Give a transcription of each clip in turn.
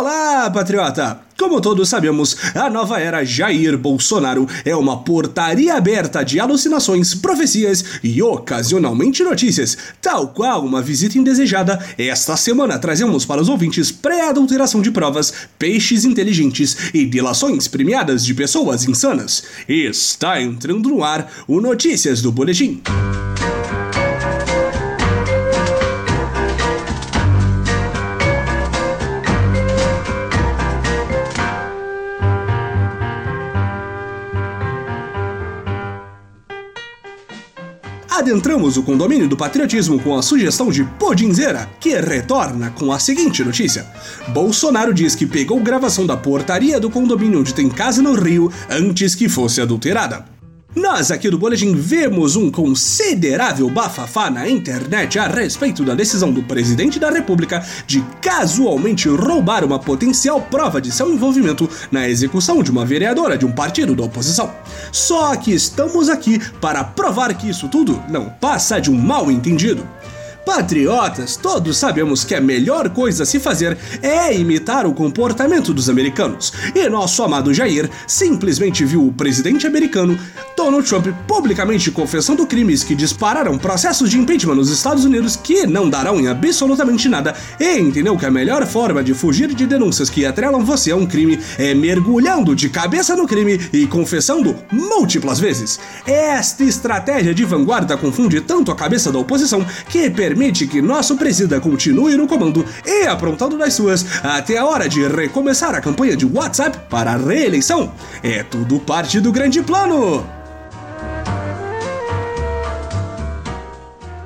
Olá, patriota! Como todos sabemos, a nova era Jair Bolsonaro é uma portaria aberta de alucinações, profecias e ocasionalmente notícias, tal qual uma visita indesejada. Esta semana trazemos para os ouvintes pré-adulteração de provas, peixes inteligentes e delações premiadas de pessoas insanas. Está entrando no ar o Notícias do Boletim. Adentramos o condomínio do patriotismo com a sugestão de Podinzeira, que retorna com a seguinte notícia: Bolsonaro diz que pegou gravação da portaria do condomínio onde tem casa no Rio antes que fosse adulterada. Nós aqui do Boletim vemos um considerável bafafá na internet a respeito da decisão do presidente da República de casualmente roubar uma potencial prova de seu envolvimento na execução de uma vereadora de um partido da oposição. Só que estamos aqui para provar que isso tudo não passa de um mal entendido. Patriotas, todos sabemos que a melhor coisa a se fazer é imitar o comportamento dos americanos. E nosso amado Jair simplesmente viu o presidente americano Donald Trump publicamente confessando crimes que dispararam processos de impeachment nos Estados Unidos que não darão em absolutamente nada e entendeu que a melhor forma de fugir de denúncias que atrelam você a um crime é mergulhando de cabeça no crime e confessando múltiplas vezes. Esta estratégia de vanguarda confunde tanto a cabeça da oposição que que nosso presida continue no comando e aprontando das suas até a hora de recomeçar a campanha de WhatsApp para a reeleição. É tudo parte do grande plano.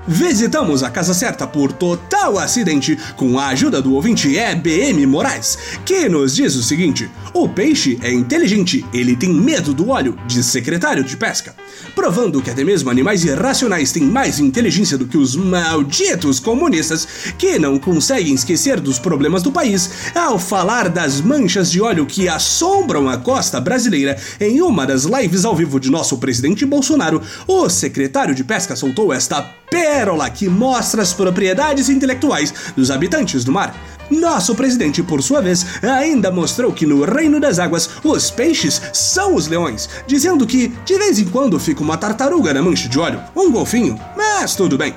Visitamos a casa certa por total acidente com a ajuda do ouvinte EBM Moraes, que nos diz o seguinte: o peixe é inteligente, ele tem medo do óleo, diz secretário de pesca, provando que até mesmo animais irracionais têm mais inteligência do que os malditos comunistas que não conseguem esquecer dos problemas do país ao falar das manchas de óleo que assombram a costa brasileira em uma das lives ao vivo de nosso presidente Bolsonaro. O secretário de pesca soltou esta pérola que mostra as propriedades intelectuais dos habitantes do mar. Nosso presidente, por sua vez, ainda mostrou que no reino das águas os peixes são os leões, dizendo que de vez em quando fica uma tartaruga na mancha de óleo, um golfinho, mas tudo bem.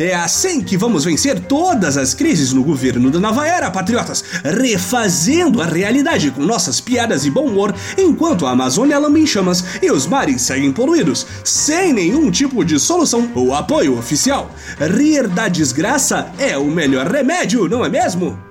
É assim que vamos vencer todas as crises no governo da nova era, patriotas, refazendo a realidade com nossas piadas e bom humor, enquanto a Amazônia lama em chamas e os mares seguem poluídos, sem nenhum tipo de solução ou apoio oficial. Rir da desgraça é o melhor remédio, não é mesmo?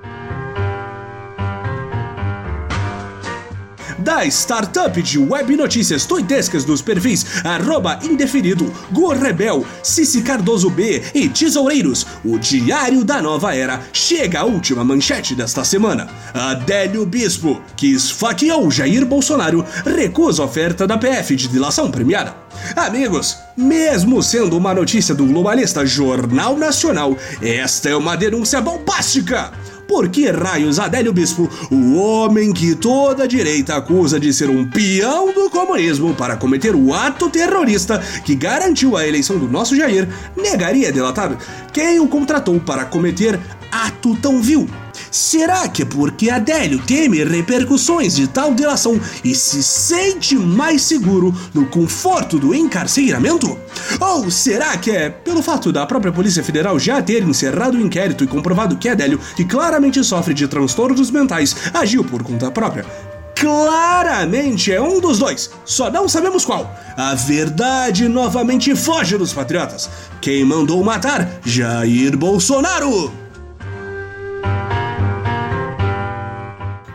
Da startup de web notícias tuitescas dos perfis arroba indefinido, Gorrebel, Cici Cardoso B e Tesoureiros, o Diário da Nova Era, chega a última manchete desta semana. Adélio Bispo, que esfaqueou Jair Bolsonaro, recusa oferta da PF de dilação premiada. Amigos, mesmo sendo uma notícia do globalista Jornal Nacional, esta é uma denúncia bombástica. Por que raios Adélio Bispo, o homem que toda a direita acusa de ser um peão do comunismo para cometer o ato terrorista que garantiu a eleição do nosso Jair, negaria delatar quem o contratou para cometer ato tão vil? Será que é porque Adélio teme repercussões de tal delação e se sente mais seguro no conforto do encarceramento? Ou será que é pelo fato da própria Polícia Federal já ter encerrado o inquérito e comprovado que Adélio, que claramente sofre de transtornos mentais, agiu por conta própria? Claramente é um dos dois, só não sabemos qual. A verdade novamente foge dos patriotas. Quem mandou matar Jair Bolsonaro?